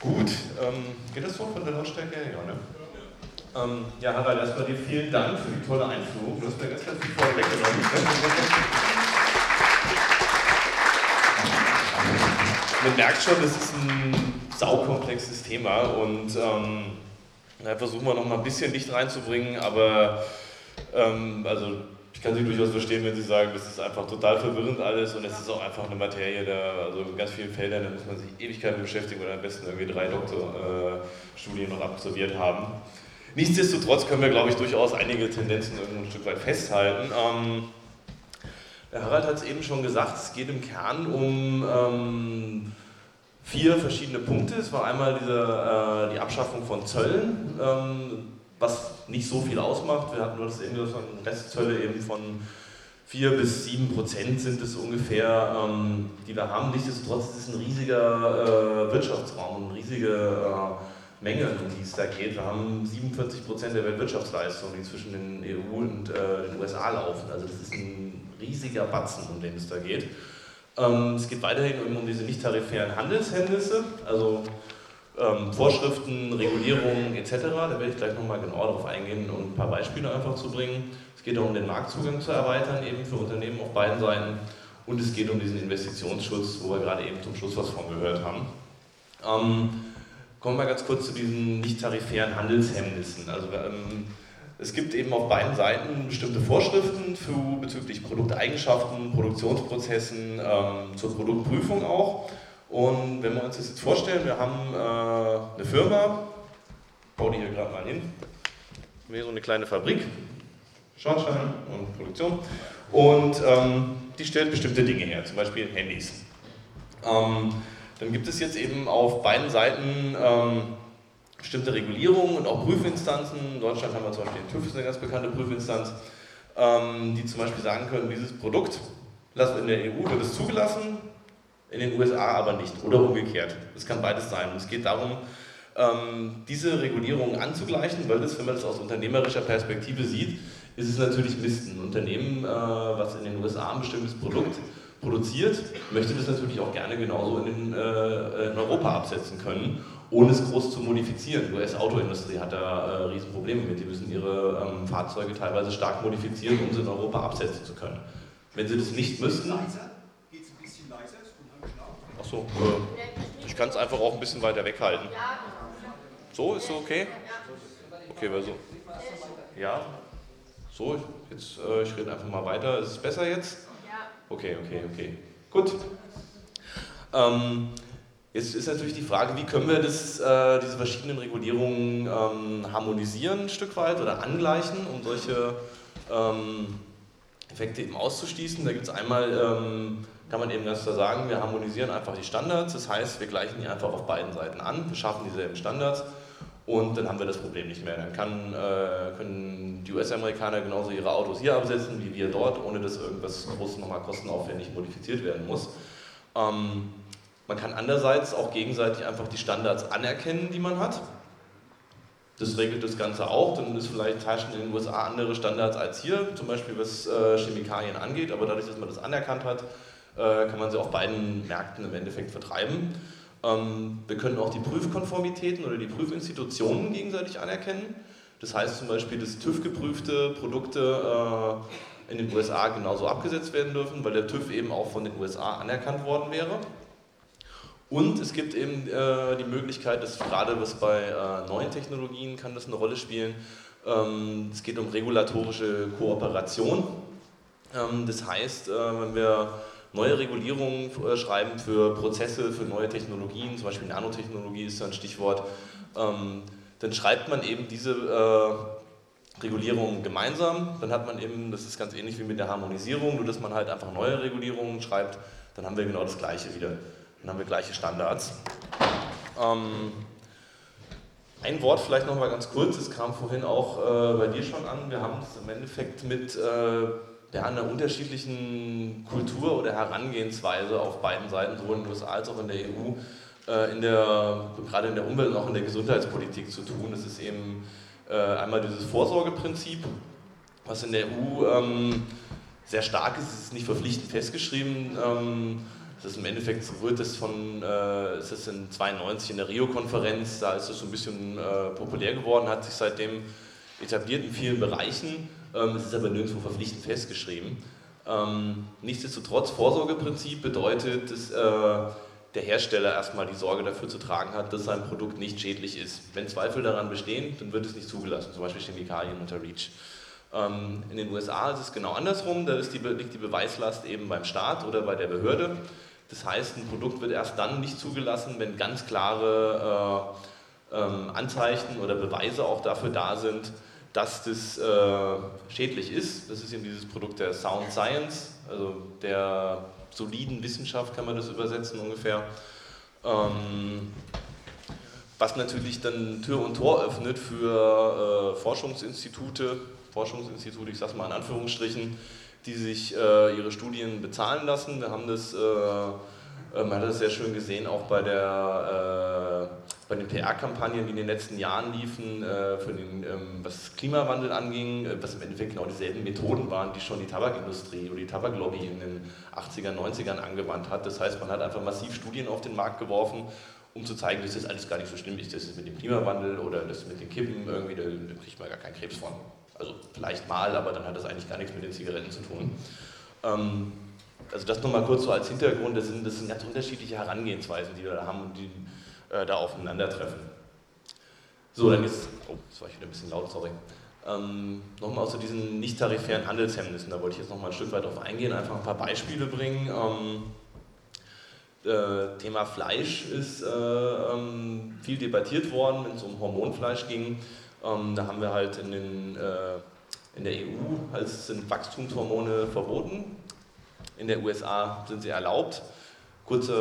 Gut, ähm, geht das so von der Lautstärke her? Ja, ne? Ähm, ja, Harald, erstmal dir vielen Dank für die tolle Einführung. Du hast mir ganz, ganz viel vorher weggenommen. Man merkt schon, das ist ein saukomplexes Thema und ähm, da versuchen wir noch mal ein bisschen Licht reinzubringen, aber ähm, also ich kann Sie durchaus verstehen, wenn Sie sagen, das ist einfach total verwirrend alles und es ist auch einfach eine Materie, da, also in ganz vielen Feldern, da muss man sich Ewigkeiten beschäftigen oder am besten irgendwie drei Doktorstudien noch absolviert haben. Nichtsdestotrotz können wir, glaube ich, durchaus einige Tendenzen irgendwo ein Stück weit festhalten. Ähm, der Harald hat es eben schon gesagt, es geht im Kern um ähm, vier verschiedene Punkte. Es war einmal diese, äh, die Abschaffung von Zöllen, ähm, was nicht so viel ausmacht. Wir hatten nur das irgendwie so Restzölle eben von 4 bis 7 Prozent sind es ungefähr, ähm, die wir haben. Nichtsdestotrotz ist es ein riesiger äh, Wirtschaftsraum, eine riesige äh, Menge, um die es da geht. Wir haben 47 Prozent der Weltwirtschaftsleistung, die zwischen den EU und äh, den USA laufen. Also das ist ein riesiger Batzen, um den es da geht. Ähm, es geht weiterhin um diese nicht tarifären Handelshemmnisse, also ähm, Vorschriften, Regulierungen etc. Da werde ich gleich nochmal genauer darauf eingehen und ein paar Beispiele einfach zu bringen. Es geht darum, den Marktzugang zu erweitern, eben für Unternehmen auf beiden Seiten. Und es geht um diesen Investitionsschutz, wo wir gerade eben zum Schluss was von gehört haben. Ähm, kommen wir ganz kurz zu diesen nicht tarifären Handelshemmnissen. Also ähm, es gibt eben auf beiden Seiten bestimmte Vorschriften für, bezüglich Produkteigenschaften, Produktionsprozessen, ähm, zur Produktprüfung auch. Und wenn wir uns das jetzt vorstellen, wir haben äh, eine Firma, baue die hier gerade mal hin, wie so eine kleine Fabrik, Schornstein und Produktion, und ähm, die stellt bestimmte Dinge her, zum Beispiel Handys. Ähm, dann gibt es jetzt eben auf beiden Seiten ähm, bestimmte Regulierungen und auch Prüfinstanzen. In Deutschland haben wir zum Beispiel den TÜV, ist eine ganz bekannte Prüfinstanz, ähm, die zum Beispiel sagen können, dieses Produkt in der EU wird es zugelassen, in den USA aber nicht oder umgekehrt. Das kann beides sein. Es geht darum, ähm, diese Regulierungen anzugleichen, weil das, wenn man das aus unternehmerischer Perspektive sieht, ist es natürlich Mist. Ein Unternehmen, äh, was in den USA ein bestimmtes Produkt produziert, möchte das natürlich auch gerne genauso in, den, äh, in Europa absetzen können, ohne es groß zu modifizieren. Die US-Autoindustrie hat da äh, Riesenprobleme mit. Die müssen ihre ähm, Fahrzeuge teilweise stark modifizieren, um sie in Europa absetzen zu können. Wenn sie das nicht müssten, Äh, ich kann es einfach auch ein bisschen weiter weghalten. So, ist so okay? Okay, weil so. Ja? So, jetzt, äh, ich rede einfach mal weiter. Ist es besser jetzt? Okay, okay, okay. Gut. Ähm, jetzt ist natürlich die Frage, wie können wir das, äh, diese verschiedenen Regulierungen ähm, harmonisieren ein Stück weit oder angleichen, um solche ähm, Effekte eben auszuschließen. Da gibt es einmal ähm, kann man eben ganz klar sagen, wir harmonisieren einfach die Standards, das heißt, wir gleichen die einfach auf beiden Seiten an, wir schaffen dieselben Standards und dann haben wir das Problem nicht mehr. Dann kann, äh, können die US-Amerikaner genauso ihre Autos hier absetzen wie wir dort, ohne dass irgendwas groß nochmal kostenaufwendig modifiziert werden muss. Ähm, man kann andererseits auch gegenseitig einfach die Standards anerkennen, die man hat. Das regelt das Ganze auch, dann ist vielleicht herrschen in den USA andere Standards als hier, zum Beispiel was äh, Chemikalien angeht, aber dadurch, dass man das anerkannt hat, kann man sie auf beiden Märkten im Endeffekt vertreiben. Ähm, wir können auch die Prüfkonformitäten oder die Prüfinstitutionen gegenseitig anerkennen. Das heißt zum Beispiel, dass TÜV-geprüfte Produkte äh, in den USA genauso abgesetzt werden dürfen, weil der TÜV eben auch von den USA anerkannt worden wäre. Und es gibt eben äh, die Möglichkeit, dass gerade was bei äh, neuen Technologien kann das eine Rolle spielen. Ähm, es geht um regulatorische Kooperation. Ähm, das heißt, äh, wenn wir neue Regulierungen äh, schreiben für Prozesse, für neue Technologien, zum Beispiel Nanotechnologie ist ein Stichwort, ähm, dann schreibt man eben diese äh, Regulierungen gemeinsam. Dann hat man eben, das ist ganz ähnlich wie mit der Harmonisierung, nur dass man halt einfach neue Regulierungen schreibt, dann haben wir genau das Gleiche wieder. Dann haben wir gleiche Standards. Ähm, ein Wort vielleicht noch mal ganz kurz, es kam vorhin auch äh, bei dir schon an. Wir haben es im Endeffekt mit äh, der einer unterschiedlichen Kultur oder Herangehensweise auf beiden Seiten, sowohl in den USA als auch in der EU, äh, in der, gerade in der Umwelt und auch in der Gesundheitspolitik zu tun. Es ist eben äh, einmal dieses Vorsorgeprinzip, was in der EU ähm, sehr stark ist, es ist nicht verpflichtend festgeschrieben. Ähm, Das ist im Endeffekt rührt das von, äh, ist das in 92 in der Rio-Konferenz, da ist es so ein bisschen populär geworden, hat sich seitdem etabliert in vielen Bereichen. Ähm, es ist aber nirgendwo verpflichtend festgeschrieben. Ähm, nichtsdestotrotz, Vorsorgeprinzip bedeutet, dass äh, der Hersteller erstmal die Sorge dafür zu tragen hat, dass sein Produkt nicht schädlich ist. Wenn Zweifel daran bestehen, dann wird es nicht zugelassen, zum Beispiel Chemikalien unter REACH. Ähm, in den USA ist es genau andersrum, da die, liegt die Beweislast eben beim Staat oder bei der Behörde. Das heißt, ein Produkt wird erst dann nicht zugelassen, wenn ganz klare äh, Anzeichen oder Beweise auch dafür da sind, dass das äh, schädlich ist. Das ist eben dieses Produkt der Sound Science, also der soliden Wissenschaft kann man das übersetzen ungefähr. Ähm, was natürlich dann Tür und Tor öffnet für äh, Forschungsinstitute, Forschungsinstitute, ich sage mal in Anführungsstrichen, die sich äh, ihre Studien bezahlen lassen. Wir haben das, äh, äh man hat das sehr schön gesehen, auch bei der äh, bei den PR-Kampagnen, die in den letzten Jahren liefen, äh, für den, ähm, was Klimawandel anging, äh, was im Endeffekt genau dieselben Methoden waren, die schon die Tabakindustrie oder die Tabaklobby in den 80er, 90ern angewandt hat. Das heißt, man hat einfach massiv Studien auf den Markt geworfen, um zu zeigen, dass das alles gar nicht so schlimm ist. Das ist mit dem Klimawandel oder das mit den Kippen irgendwie, da, da kriegt man gar keinen Krebs von. Also vielleicht mal, aber dann hat das eigentlich gar nichts mit den Zigaretten zu tun. Ähm, also das nochmal kurz so als Hintergrund, das sind, das sind ganz unterschiedliche Herangehensweisen, die wir da haben und die äh, da aufeinandertreffen. So, dann jetzt, oh, das war ich wieder ein bisschen laut, sorry. Ähm, nochmal zu diesen nicht-tarifären Handelshemmnissen, da wollte ich jetzt nochmal ein Stück weit auf eingehen, einfach ein paar Beispiele bringen. Ähm, äh, Thema Fleisch ist äh, ähm, viel debattiert worden, wenn es um Hormonfleisch ging. Ähm, da haben wir halt in, den, äh, in der EU als sind Wachstumshormone verboten. In der USA sind sie erlaubt. Kurze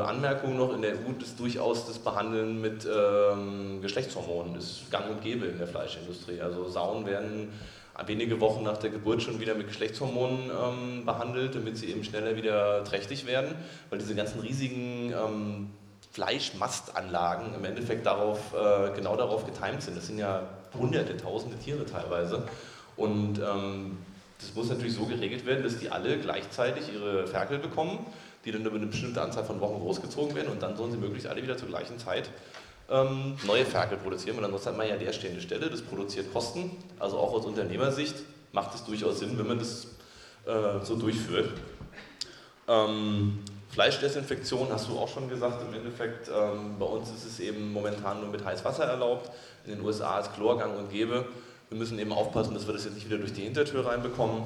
äh, Anmerkung noch, in der EU ist durchaus das Behandeln mit ähm, Geschlechtshormonen ist gang und gäbe in der Fleischindustrie. Also Sauen werden wenige Wochen nach der Geburt schon wieder mit Geschlechtshormonen ähm, behandelt, damit sie eben schneller wieder trächtig werden, weil diese ganzen riesigen ähm, Fleischmastanlagen im Endeffekt darauf, äh, genau darauf getimt sind. Das sind ja hunderte, tausende Tiere teilweise. Und ähm, das muss natürlich so geregelt werden, dass die alle gleichzeitig ihre Ferkel bekommen die dann über eine bestimmte Anzahl von Wochen großgezogen werden und dann sollen sie möglichst alle wieder zur gleichen Zeit ähm, neue Ferkel produzieren, weil ansonsten hat man ja leerstehende Stelle, das produziert Kosten, also auch aus Unternehmersicht macht es durchaus Sinn, wenn man das äh, so durchführt. Ähm, Fleischdesinfektion hast du auch schon gesagt, im Endeffekt, ähm, bei uns ist es eben momentan nur mit Heißwasser erlaubt, in den USA ist Chlorgang und gäbe. Wir müssen eben aufpassen, dass wir das jetzt nicht wieder durch die Hintertür reinbekommen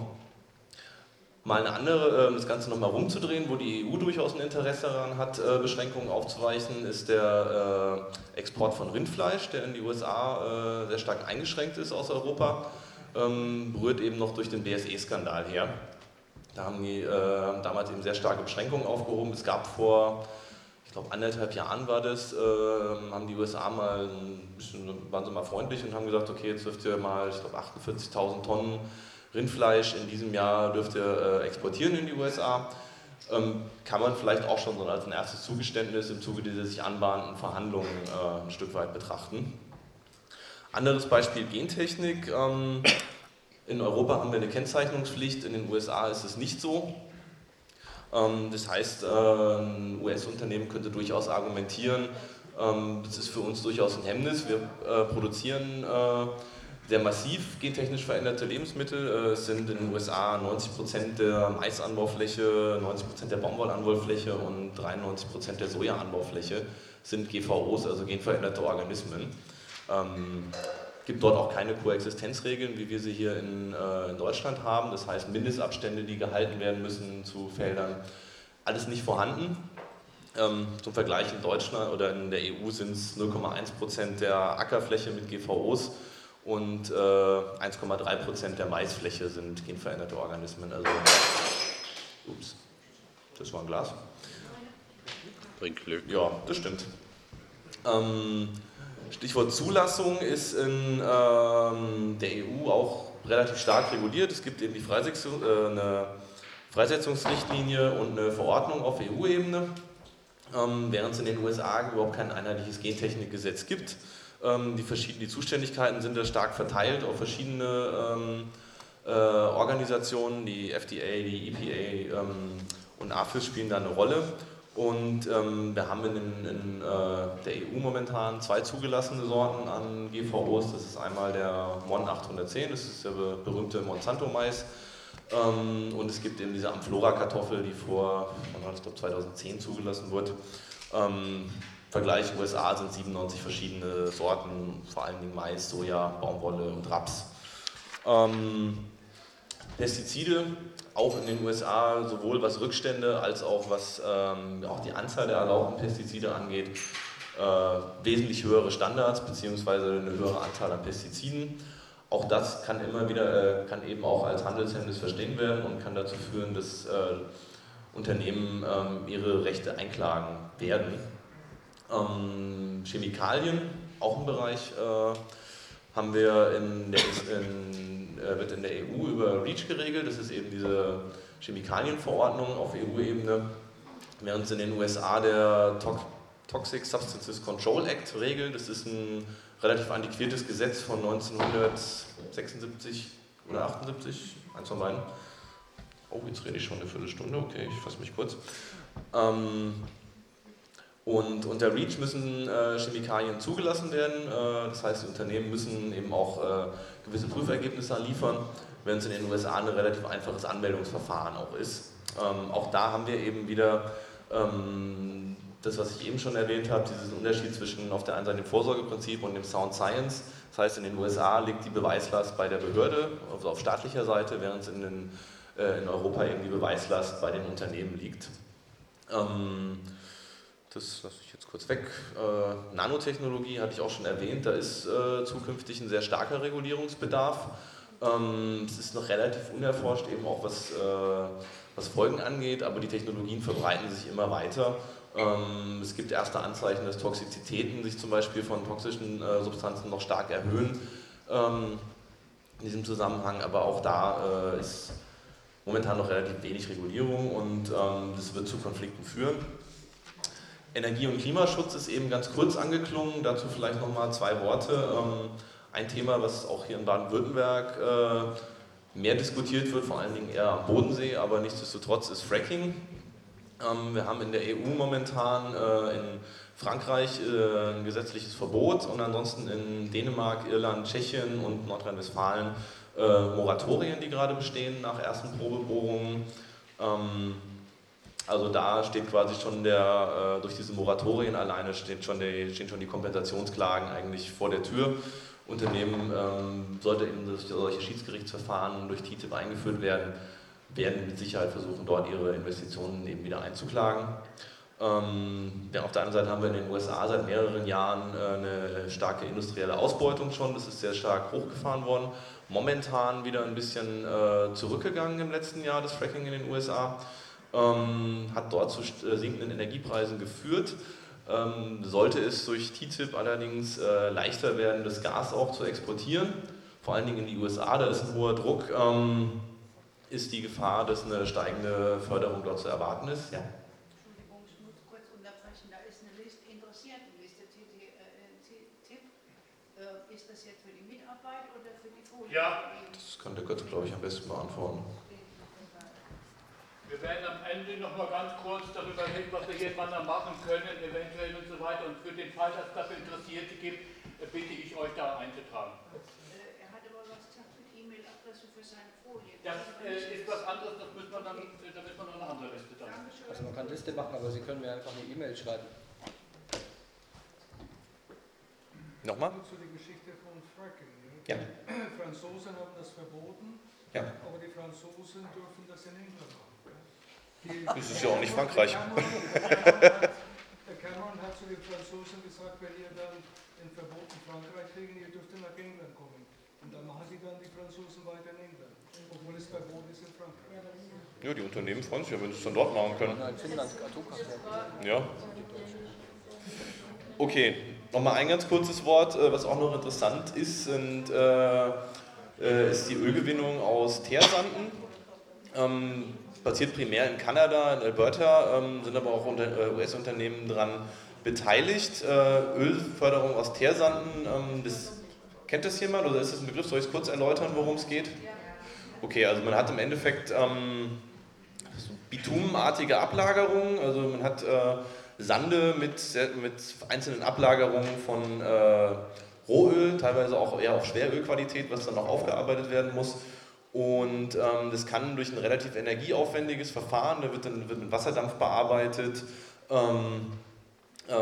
mal eine andere, ähm, das Ganze nochmal rumzudrehen, wo die EU durchaus ein Interesse daran hat, äh, Beschränkungen aufzuweichen, ist der äh, Export von Rindfleisch, der in die USA äh, sehr stark eingeschränkt ist aus Europa, ähm, berührt eben noch durch den BSE-Skandal her. Da haben die damals eben sehr starke Beschränkungen aufgehoben. Es gab vor, ich glaube, anderthalb Jahren war das, ähm, haben die USA mal ein bisschen, waren sie mal freundlich und haben gesagt, okay, jetzt dürft ihr mal, ich glaube, 48.000 Tonnen Rindfleisch in diesem Jahr dürfte äh, exportieren in die USA. Ähm, kann man vielleicht auch schon so als ein erstes Zugeständnis im Zuge dieser sich anbahnenden Verhandlungen äh, ein Stück weit betrachten. Anderes Beispiel Gentechnik. Ähm, in Europa haben wir eine Kennzeichnungspflicht, in den USA ist es nicht so. Ähm, das heißt, äh, ein US-Unternehmen könnte durchaus argumentieren, ähm, das ist für uns durchaus ein Hemmnis. Wir äh, produzieren äh, sehr massiv gentechnisch veränderte Lebensmittel. Äh, es sind in den USA 90% der Maisanbaufläche, 90% der Baumwollanbaufläche und 93% der Sojaanbaufläche sind GVOs, also genveränderte Organismen. Ähm, gibt dort auch keine Koexistenzregeln, wie wir sie hier in, äh, in, Deutschland haben. Das heißt, Mindestabstände, die gehalten werden müssen zu Feldern, alles nicht vorhanden. Ähm, zum Vergleich in Deutschland oder in der EU sind es 0,1% der Ackerfläche mit GVOs und äh, 1,3 Prozent der Maisfläche sind genveränderte Organismen. Also, ups, das war ein Glas. Bringt Glück. Ja, das stimmt. Ähm, Stichwort Zulassung ist in ähm, der EU auch relativ stark reguliert. Es gibt eben die Freisetzung, äh, eine Freisetzungsrichtlinie und eine Verordnung auf EU-Ebene, ähm, während es in den USA überhaupt kein einheitliches Gentechnikgesetz gibt. Ähm, die, die Zuständigkeiten sind da stark verteilt auf verschiedene ähm, äh, Organisationen, die FDA, die EPA ähm, und AFIS spielen da eine Rolle. Und ähm, wir haben in, in äh, der EU momentan zwei zugelassene Sorten an GVOs. Das ist einmal der Mon 810, das ist der berühmte Monsanto-Mais. Ähm, und es gibt eben diese Amflora-Kartoffel, die vor ich glaube, 2010 zugelassen wurde. Ähm, Vergleich USA sind 97 verschiedene Sorten, vor allen Dingen Mais, Soja, Baumwolle und Raps. Ähm, Pestizide, auch in den USA, sowohl was Rückstände als auch was ähm, auch die Anzahl der erlaubten Pestizide angeht, äh, wesentlich höhere Standards bzw. eine höhere Anzahl an Pestiziden. Auch das kann immer wieder, äh, kann eben auch als Handelshemmnis verstehen werden und kann dazu führen, dass äh, Unternehmen ähm, ihre Rechte einklagen werden. Ähm, Chemikalien, auch ein Bereich, äh, haben wir in der, in, äh, wird in der EU über REACH geregelt. Das ist eben diese Chemikalienverordnung auf EU-Ebene, während es in den USA der Toxic Substances Control Act regelt. Das ist ein relativ antiquiertes Gesetz von 1976 oder 78, eins von beiden. Oh, jetzt rede ich schon eine Viertelstunde, okay, ich fasse mich kurz. Ähm, und unter REACH müssen äh, Chemikalien zugelassen werden. Äh, das heißt, die Unternehmen müssen eben auch äh, gewisse Prüfergebnisse liefern, während es in den USA ein relativ einfaches Anmeldungsverfahren auch ist. Ähm, auch da haben wir eben wieder ähm, das, was ich eben schon erwähnt habe, diesen Unterschied zwischen auf der einen Seite dem Vorsorgeprinzip und dem Sound Science. Das heißt, in den USA liegt die Beweislast bei der Behörde, also auf staatlicher Seite, während es in, den, äh, in Europa eben die Beweislast bei den Unternehmen liegt. Ähm, das lasse ich jetzt kurz weg. Äh, Nanotechnologie hatte ich auch schon erwähnt, da ist äh, zukünftig ein sehr starker Regulierungsbedarf. Ähm, es ist noch relativ unerforscht, eben auch was, äh, was Folgen angeht, aber die Technologien verbreiten sich immer weiter. Ähm, es gibt erste Anzeichen, dass Toxizitäten sich zum Beispiel von toxischen äh, Substanzen noch stark erhöhen ähm, in diesem Zusammenhang, aber auch da äh, ist momentan noch relativ wenig Regulierung und ähm, das wird zu Konflikten führen. Energie- und Klimaschutz ist eben ganz kurz angeklungen, dazu vielleicht nochmal zwei Worte. Ähm, ein Thema, was auch hier in Baden-Württemberg äh, mehr diskutiert wird, vor allen Dingen eher am Bodensee, aber nichtsdestotrotz ist Fracking. Ähm, wir haben in der EU momentan äh, in Frankreich äh, ein gesetzliches Verbot und ansonsten in Dänemark, Irland, Tschechien und Nordrhein-Westfalen Moratorien, die gerade bestehen nach ersten Probebohrungen. Also da steht quasi schon der, äh, durch diese Moratorien alleine steht schon die, stehen schon die Kompensationsklagen eigentlich vor der Tür. Unternehmen ähm, sollte eben solche Schiedsgerichtsverfahren durch TTIP eingeführt werden, werden mit Sicherheit versuchen, dort ihre Investitionen eben wieder einzuklagen. Ähm, auf der anderen Seite haben wir in den USA seit mehreren Jahren äh, eine starke industrielle Ausbeutung schon. Das ist sehr stark hochgefahren worden. Momentan wieder ein bisschen äh, zurückgegangen im letzten Jahr, das Fracking in den USA ähm, hat dort zu äh, sinkenden Energiepreisen geführt. Ähm, sollte es durch TTIP allerdings äh, leichter werden, das Gas auch zu exportieren, vor allen Dingen in die USA, da ist ein hoher Druck, ähm, ist die Gefahr, dass eine steigende Förderung dort zu erwarten ist. Ja. Entschuldigung, ich muss kurz unterbrechen. Da ist eine Liste, Interessiertenliste, TTIP. Äh, ist das jetzt für die Mitarbeit oder für die Folie? Ja, das kann der Götz, glaube ich, am besten beantworten. Wir werden am Ende noch mal ganz kurz darüber reden, was wir hier machen können, eventuell und so weiter. Und für den Fall, dass es dafür Interessierte gibt, bitte ich euch da einzutragen. Äh, er hat aber was gesagt mit E-Mail-Adresse für seine Folie. Das äh, ist was anderes, das müssen wir dann, da müssen wir noch eine andere Liste dann. Also man kann Liste machen, aber Sie können mir einfach eine E-Mail schreiben. Nochmal? Zu der Geschichte von Fracking. Ja. Franzosen haben das verboten, ja. aber die Franzosen dürfen das in England machen. Das ist ja auch nicht Frankreich. Der Cameron hat zu den Franzosen gesagt, wenn ihr dann ein Verbot in Frankreich kriegen, ihr dürft nach England kommen. Und dann machen sie dann die Franzosen weiter in England, obwohl es Verbot ist in Frankreich. Ja, die Unternehmen freuen sich ja, wenn sie es dann dort machen können. Ja. Okay, nochmal ein ganz kurzes Wort, äh, was auch noch interessant ist, sind, äh, äh, ist die Ölgewinnung aus Teersanden. Ähm, passiert primär in Kanada, in Alberta, ähm, sind aber auch äh, US-Unternehmen daran beteiligt. Äh, Ölförderung aus Teersanden, ähm, das, kennt das jemand oder ist das ein Begriff? Soll ich es kurz erläutern, worum es geht? Okay, also man hat im Endeffekt ähm, bitumenartige Ablagerung, also man hat äh, Sande mit, mit einzelnen Ablagerungen von äh, Rohöl, teilweise auch eher auf Schwerölqualität, was dann noch aufgearbeitet werden muss. Und ähm, das kann durch ein relativ energieaufwendiges Verfahren, da wird dann wird mit Wasserdampf bearbeitet, ähm, äh,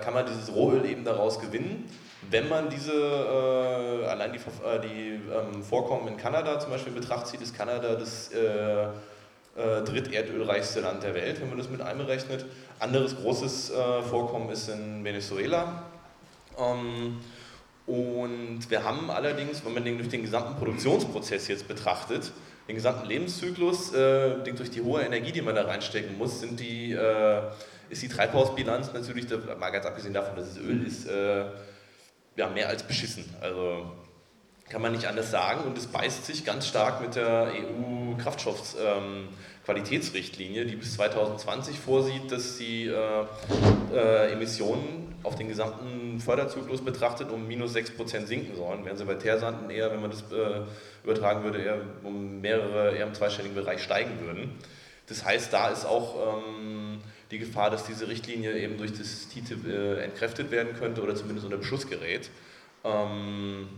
kann man dieses Rohöl eben daraus gewinnen. Wenn man diese, äh, allein die, äh, die ähm, Vorkommen in Kanada zum Beispiel in Betracht zieht, ist Kanada das äh, äh, dritterdölreichste Land der Welt, wenn man das mit einberechnet. Anderes großes äh, Vorkommen ist in Venezuela. Und wir haben allerdings, wenn man den durch den gesamten Produktionsprozess jetzt betrachtet, den gesamten Lebenszyklus, äh, durch die hohe Energie, die man da reinstecken muss, sind die, äh, ist die Treibhausbilanz natürlich, mal ganz abgesehen davon, dass es Öl ist, äh, ja, mehr als beschissen. Also kann man nicht anders sagen und es beißt sich ganz stark mit der EU-Kraftstoffqualitätsrichtlinie, die bis 2020 vorsieht, dass die äh, äh, Emissionen auf den gesamten Förderzyklus betrachtet um minus 6% sinken sollen, während sie bei Teersanden eher, wenn man das äh, übertragen würde, eher um mehrere, eher im zweistelligen Bereich steigen würden. Das heißt, da ist auch ähm, die Gefahr, dass diese Richtlinie eben durch das TTIP äh, entkräftet werden könnte oder zumindest unter Beschuss gerät. Ähm,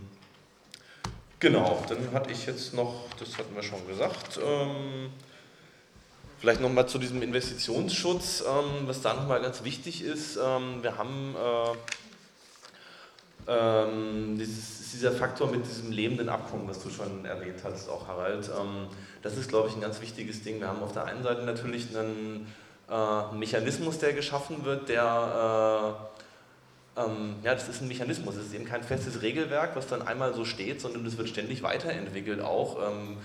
genau, dann hatte ich jetzt noch, das hatten wir schon gesagt, ähm, vielleicht nochmal zu diesem Investitionsschutz, ähm, was da nochmal ganz wichtig ist. Ähm, wir haben äh, ähm, dieses, dieser Faktor mit diesem lebenden Abkommen, was du schon erwähnt hast, auch Harald, ähm, das ist, glaube ich, ein ganz wichtiges Ding. Wir haben auf der einen Seite natürlich einen äh, Mechanismus, der geschaffen wird, der, äh, ähm, ja, das ist ein Mechanismus, es ist eben kein festes Regelwerk, was dann einmal so steht, sondern das wird ständig weiterentwickelt auch. Ähm,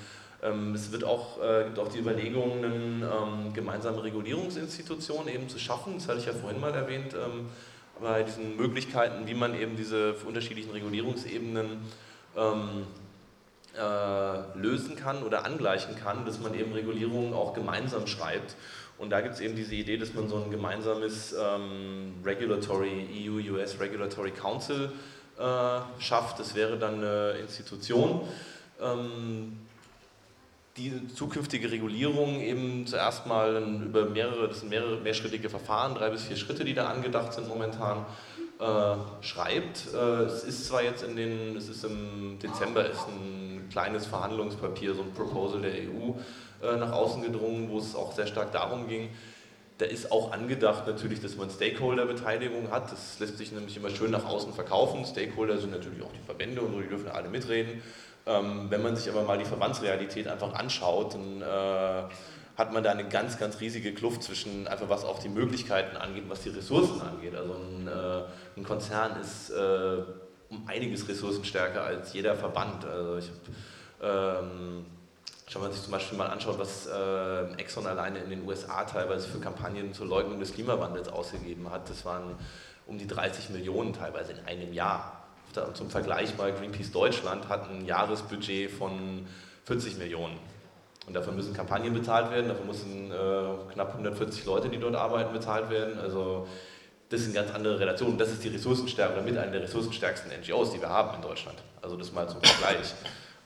ähm, es wird auch, äh, gibt auch die Überlegungen, eine ähm, gemeinsame Regulierungsinstitution eben zu schaffen, das hatte ich ja vorhin mal erwähnt, ähm, bei diesen Möglichkeiten, wie man eben diese unterschiedlichen Regulierungsebenen ähm, äh, lösen kann oder angleichen kann, dass man eben Regulierungen auch gemeinsam schreibt. Und da gibt es eben diese Idee, dass man so ein gemeinsames ähm, Regulatory, EU-US Regulatory Council äh, schafft. Das wäre dann eine Institution, ähm, die zukünftige Regulierung eben zuerst mal über mehrere, das sind mehrere mehrschrittige Verfahren, drei bis vier Schritte, die da angedacht sind momentan, äh, schreibt. Äh, es ist zwar jetzt in den, es ist im Dezember ist ein kleines Verhandlungspapier, so ein Proposal der EU äh, nach außen gedrungen, wo es auch sehr stark darum ging, da ist auch angedacht natürlich, dass man Stakeholder-Beteiligung hat. Das lässt sich nämlich immer schön nach außen verkaufen. Stakeholder sind natürlich auch die Verbände und so, die dürfen alle mitreden. Ähm, wenn man sich aber mal die Verbandsrealität einfach anschaut, dann äh, hat man da eine ganz, ganz riesige Kluft zwischen einfach was auch die Möglichkeiten angeht, was die Ressourcen angeht. Also ein, äh, ein Konzern ist äh, um einiges ressourcenstärker als jeder Verband. Also ich habe ähm, wenn man sich zum Beispiel mal anschaut, was äh, Exxon alleine in den USA teilweise für Kampagnen zur Leugnung des Klimawandels ausgegeben hat, das waren um die 30 Millionen teilweise in einem Jahr. Zum Vergleich mal Greenpeace Deutschland hat ein Jahresbudget von 40 Millionen. Und dafür müssen Kampagnen bezahlt werden, dafür müssen äh, knapp 140 Leute, die dort arbeiten, bezahlt werden. Also das sind ganz andere Relationen. Das ist die Ressourcenstärke, oder mit einer der ressourcenstärksten NGOs, die wir haben in Deutschland. Also das mal zum Vergleich.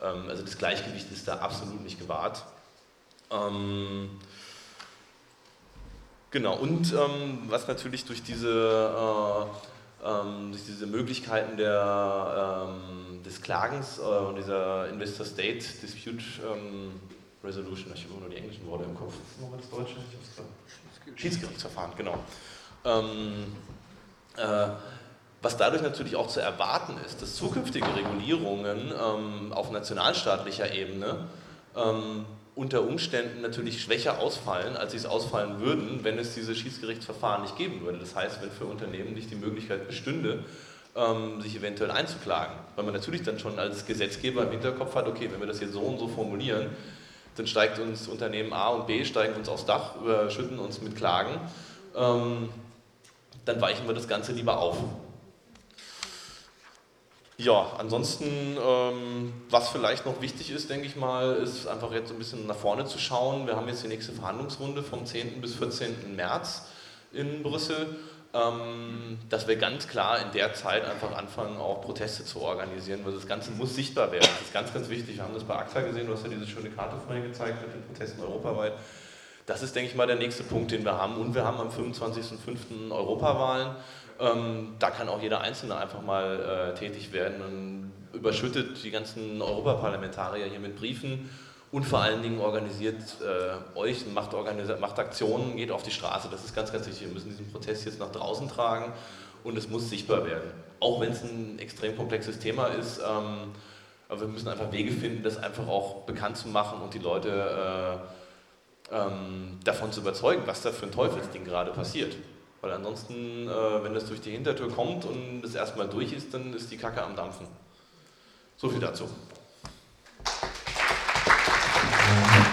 Ähm, also das Gleichgewicht ist da absolut nicht gewahrt. Ähm, genau, und ähm, was natürlich durch diese, äh, ähm, durch diese Möglichkeiten der, ähm, des Klagens äh, dieser Investor-State Dispute ähm, Resolution, ich habe immer nur die englischen Worte im Kopf, das ist nochmal das Deutsche? Schiedsgerichtsverfahren, genau. Ähm, äh, was dadurch natürlich auch zu erwarten ist, dass zukünftige Regulierungen ähm, auf nationalstaatlicher Ebene ähm, unter Umständen natürlich schwächer ausfallen, als sie es ausfallen würden, wenn es diese Schiedsgerichtsverfahren nicht geben würde. Das heißt, wenn für Unternehmen nicht die Möglichkeit bestünde, ähm, sich eventuell einzuklagen. Weil man natürlich dann schon als Gesetzgeber im Hinterkopf hat, okay, wenn wir das jetzt so und so formulieren, dann steigt uns Unternehmen A und B, steigen uns aufs Dach, überschütten uns mit Klagen, ähm, dann weichen wir das Ganze lieber auf. Ja, ansonsten, ähm, was vielleicht noch wichtig ist, denke ich mal, ist einfach jetzt ein bisschen nach vorne zu schauen. Wir haben jetzt die nächste Verhandlungsrunde vom 10. bis 14. März in Brüssel, dass wir ganz klar in der Zeit einfach anfangen, auch Proteste zu organisieren, weil das Ganze muss sichtbar werden. Das ist ganz, ganz wichtig. Wir haben das bei ACTA gesehen, du hast ja diese schöne Karte vorhin gezeigt mit den Protesten europaweit. Das ist, denke ich mal, der nächste Punkt, den wir haben. Und wir haben am 25.05. Europawahlen. Ähm, da kann auch jeder Einzelne einfach mal äh, tätig werden und überschüttet die ganzen Europaparlamentarier hier mit Briefen und vor allen Dingen organisiert äh, euch, macht, macht Aktionen, geht auf die Straße. Das ist ganz, ganz wichtig. Wir müssen diesen Prozess jetzt nach draußen tragen und es muss sichtbar werden. Auch wenn es ein extrem komplexes Thema ist, ähm, aber wir müssen einfach Wege finden, das einfach auch bekannt zu machen und die Leute äh, ähm, davon zu überzeugen, was da für ein Teufelsding gerade passiert. Weil ansonsten, äh, wenn das durch die Hintertür kommt und es erstmal durch ist, dann ist die Kacke am Dampfen. So viel dazu. Thank you.